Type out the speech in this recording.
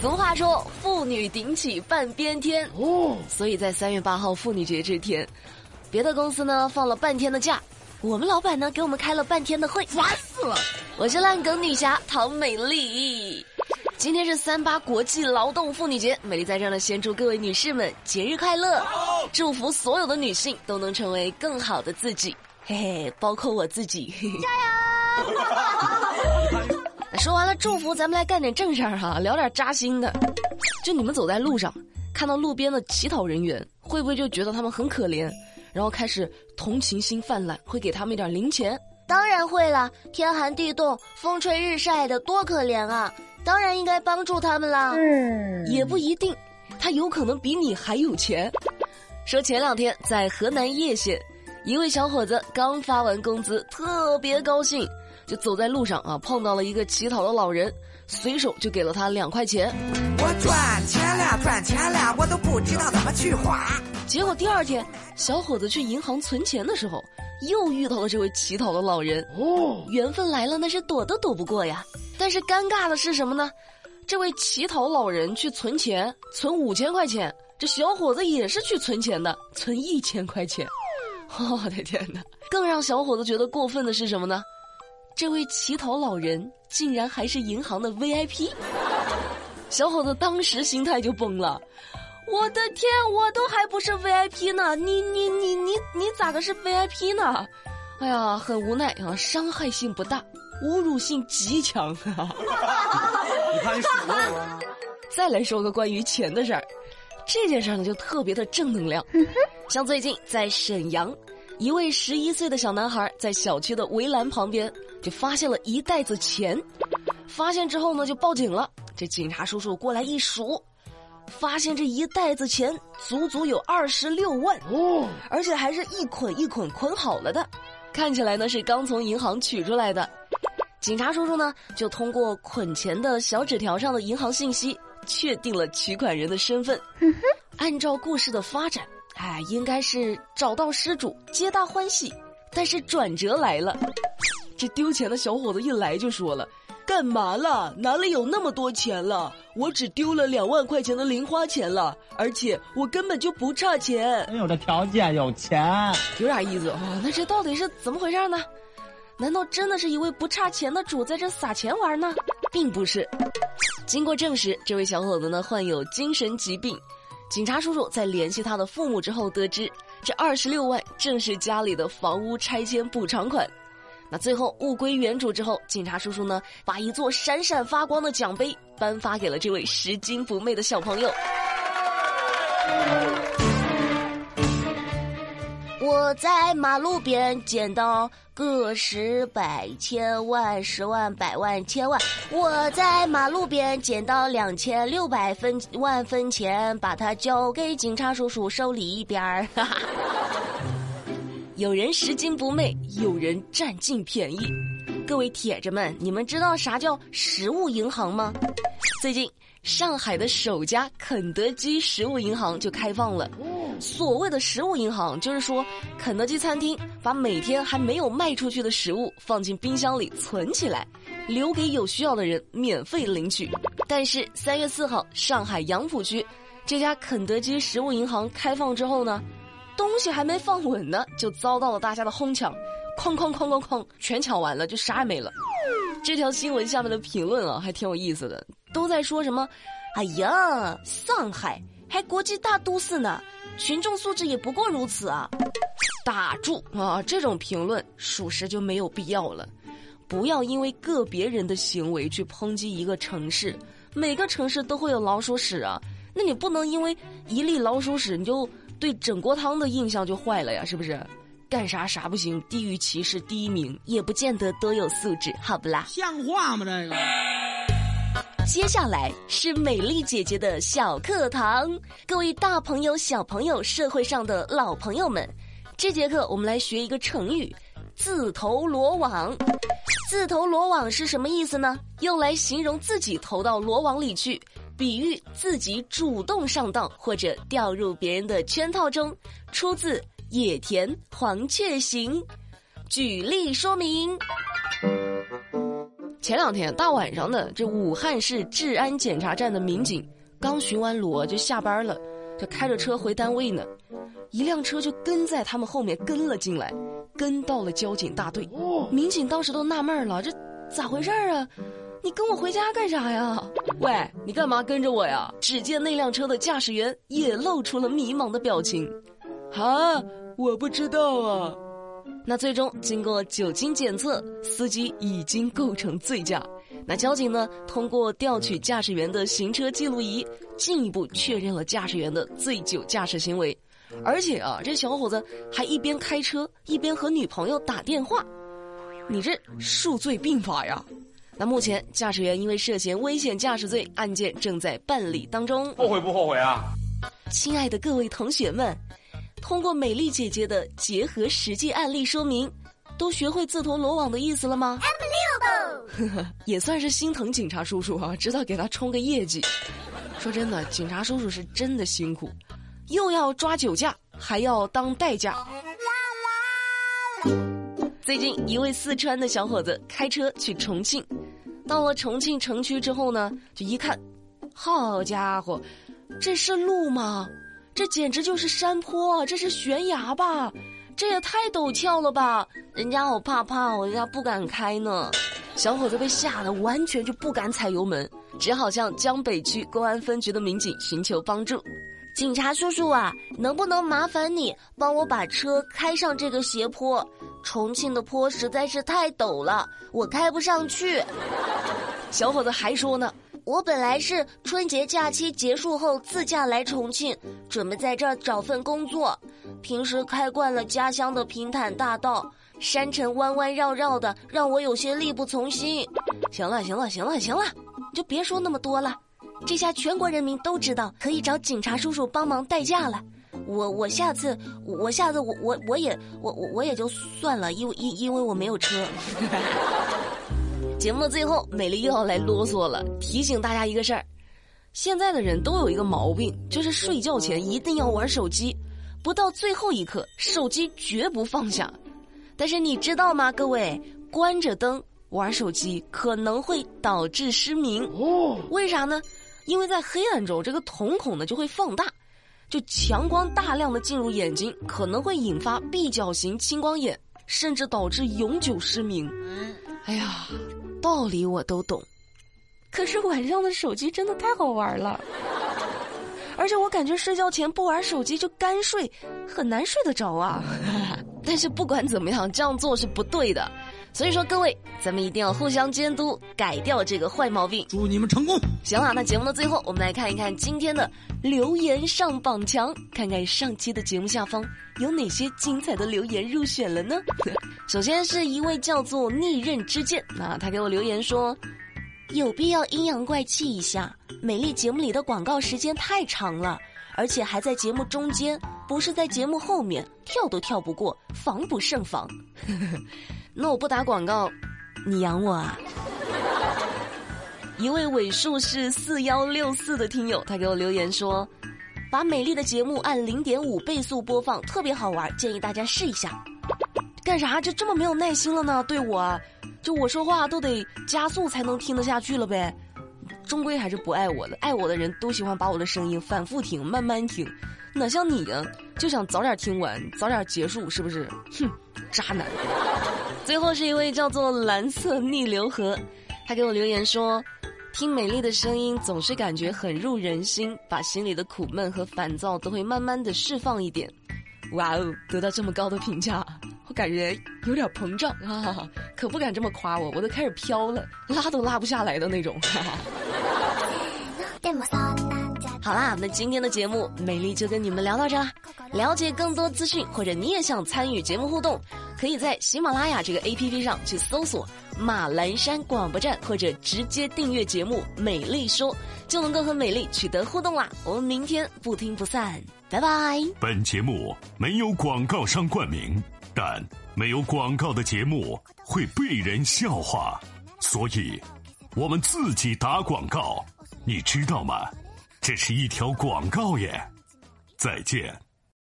俗话说“妇女顶起半边天”，哦，所以在三月八号妇女节这天，别的公司呢放了半天的假，我们老板呢给我们开了半天的会，烦死了！我是烂梗女侠唐美丽，今天是三八国际劳动妇女节，美丽在这呢先祝各位女士们节日快乐，祝福所有的女性都能成为更好的自己，嘿嘿，包括我自己，加油！说完了祝福，咱们来干点正事儿哈，聊点扎心的。就你们走在路上，看到路边的乞讨人员，会不会就觉得他们很可怜，然后开始同情心泛滥，会给他们一点零钱？当然会了，天寒地冻，风吹日晒的，多可怜啊！当然应该帮助他们啦。嗯，也不一定，他有可能比你还有钱。说前两天在河南叶县，一位小伙子刚发完工资，特别高兴。就走在路上啊，碰到了一个乞讨的老人，随手就给了他两块钱。我赚钱了，赚钱了，我都不知道怎么去花。结果第二天，小伙子去银行存钱的时候，又遇到了这位乞讨的老人。哦，缘分来了，那是躲都躲不过呀。但是尴尬的是什么呢？这位乞讨老人去存钱，存五千块钱，这小伙子也是去存钱的，存一千块钱。我的天哪！更让小伙子觉得过分的是什么呢？这位乞讨老人竟然还是银行的 VIP，小伙子当时心态就崩了。我的天，我都还不是 VIP 呢，你你你你你咋个是 VIP 呢？哎呀，很无奈啊，伤害性不大，侮辱性极强。你看数再来说个关于钱的事儿，这件事呢就特别的正能量。像最近在沈阳，一位十一岁的小男孩在小区的围栏旁边。就发现了一袋子钱，发现之后呢，就报警了。这警察叔叔过来一数，发现这一袋子钱足足有二十六万哦，而且还是一捆一捆捆好了的，看起来呢是刚从银行取出来的。警察叔叔呢就通过捆钱的小纸条上的银行信息，确定了取款人的身份。按照故事的发展，哎，应该是找到失主，皆大欢喜。但是转折来了。这丢钱的小伙子一来就说了：“干嘛了？哪里有那么多钱了？我只丢了两万块钱的零花钱了，而且我根本就不差钱。有这条件有钱，有点意思啊。那这到底是怎么回事呢？难道真的是一位不差钱的主在这撒钱玩呢？并不是。经过证实，这位小伙子呢患有精神疾病。警察叔叔在联系他的父母之后，得知这二十六万正是家里的房屋拆迁补偿款。”那最后物归原主之后，警察叔叔呢，把一座闪闪发光的奖杯颁发给了这位拾金不昧的小朋友。我在马路边捡到个十百千万十万百万千万，我在马路边捡到两千六百分万分钱，把它交给警察叔叔手里边儿。有人拾金不昧，有人占尽便宜。各位铁子们，你们知道啥叫食物银行吗？最近，上海的首家肯德基食物银行就开放了。所谓的食物银行，就是说肯德基餐厅把每天还没有卖出去的食物放进冰箱里存起来，留给有需要的人免费领取。但是三月四号，上海杨浦区这家肯德基食物银行开放之后呢？东西还没放稳呢，就遭到了大家的哄抢，哐哐哐哐哐，全抢完了，就啥也没了。这条新闻下面的评论啊，还挺有意思的，都在说什么？哎呀，上海还国际大都市呢，群众素质也不过如此啊！打住啊，这种评论属实就没有必要了。不要因为个别人的行为去抨击一个城市，每个城市都会有老鼠屎啊，那你不能因为一粒老鼠屎你就。对整锅汤的印象就坏了呀，是不是？干啥啥不行，地域歧视第一名，也不见得多有素质，好不啦？像话吗？这个。接下来是美丽姐姐的小课堂，各位大朋友、小朋友、社会上的老朋友们，这节课我们来学一个成语“自投罗网”。自投罗网是什么意思呢？用来形容自己投到罗网里去。比喻自己主动上当或者掉入别人的圈套中，出自《野田黄雀行》。举例说明：前两天大晚上的，这武汉市治安检查站的民警刚巡完逻就下班了，就开着车回单位呢，一辆车就跟在他们后面跟了进来，跟到了交警大队。民警当时都纳闷了，这咋回事啊？你跟我回家干啥呀？喂，你干嘛跟着我呀？只见那辆车的驾驶员也露出了迷茫的表情。啊，我不知道啊。那最终经过酒精检测，司机已经构成醉驾。那交警呢，通过调取驾驶员的行车记录仪，进一步确认了驾驶员的醉酒驾驶行为。而且啊，这小伙子还一边开车一边和女朋友打电话。你这数罪并罚呀！那目前驾驶员因为涉嫌危险驾驶罪，案件正在办理当中。后悔不后悔啊？亲爱的各位同学们。通过美丽姐姐的结合实际案例说明，都学会自投罗网的意思了吗？也算是心疼警察叔叔啊，知道给他冲个业绩。说真的，警察叔叔是真的辛苦，又要抓酒驾，还要当代驾。最近，一位四川的小伙子开车去重庆，到了重庆城区之后呢，就一看，好家伙，这是路吗？这简直就是山坡，这是悬崖吧？这也太陡峭了吧！人家好怕怕，人家不敢开呢。小伙子被吓得完全就不敢踩油门，只好向江北区公安分局的民警寻求帮助。警察叔叔啊，能不能麻烦你帮我把车开上这个斜坡？重庆的坡实在是太陡了，我开不上去。小伙子还说呢。我本来是春节假期结束后自驾来重庆，准备在这儿找份工作。平时开惯了家乡的平坦大道，山城弯弯绕绕的，让我有些力不从心。行了，行了，行了，行了，就别说那么多了。这下全国人民都知道可以找警察叔叔帮忙代驾了。我我下次我下次我我我也我我我也就算了，因为因因为我没有车。节目的最后，美丽又要来啰嗦了，提醒大家一个事儿：现在的人都有一个毛病，就是睡觉前一定要玩手机，不到最后一刻，手机绝不放下。但是你知道吗，各位，关着灯玩手机可能会导致失明。哦，为啥呢？因为在黑暗中，这个瞳孔呢就会放大，就强光大量的进入眼睛，可能会引发闭角型青光眼，甚至导致永久失明。哎呀！道理我都懂，可是晚上的手机真的太好玩了，而且我感觉睡觉前不玩手机就干睡，很难睡得着啊。但是不管怎么样，这样做是不对的，所以说各位，咱们一定要互相监督，改掉这个坏毛病。祝你们成功！行了，那节目的最后，我们来看一看今天的留言上榜墙，看看上期的节目下方有哪些精彩的留言入选了呢？首先是一位叫做逆刃之剑，那他给我留言说，有必要阴阳怪气一下，美丽节目里的广告时间太长了，而且还在节目中间，不是在节目后面，跳都跳不过，防不胜防。那我不打广告，你养我啊？一位尾数是四幺六四的听友，他给我留言说，把美丽的节目按零点五倍速播放，特别好玩，建议大家试一下。干啥就这么没有耐心了呢？对我，就我说话都得加速才能听得下去了呗。终归还是不爱我的，爱我的人都喜欢把我的声音反复听、慢慢听，哪像你呀，就想早点听完、早点结束，是不是？哼，渣男。最后是一位叫做蓝色逆流河，他给我留言说，听美丽的声音总是感觉很入人心，把心里的苦闷和烦躁都会慢慢的释放一点。哇哦，得到这么高的评价。我感觉有点膨胀啊，可不敢这么夸我，我都开始飘了，拉都拉不下来的那种。好啦，那今天的节目美丽就跟你们聊到这啦。了解更多资讯或者你也想参与节目互动，可以在喜马拉雅这个 A P P 上去搜索马栏山广播站，或者直接订阅节目《美丽说》，就能够和美丽取得互动啦。我们明天不听不散，拜拜。本节目没有广告商冠名。但没有广告的节目会被人笑话，所以我们自己打广告，你知道吗？这是一条广告耶！再见。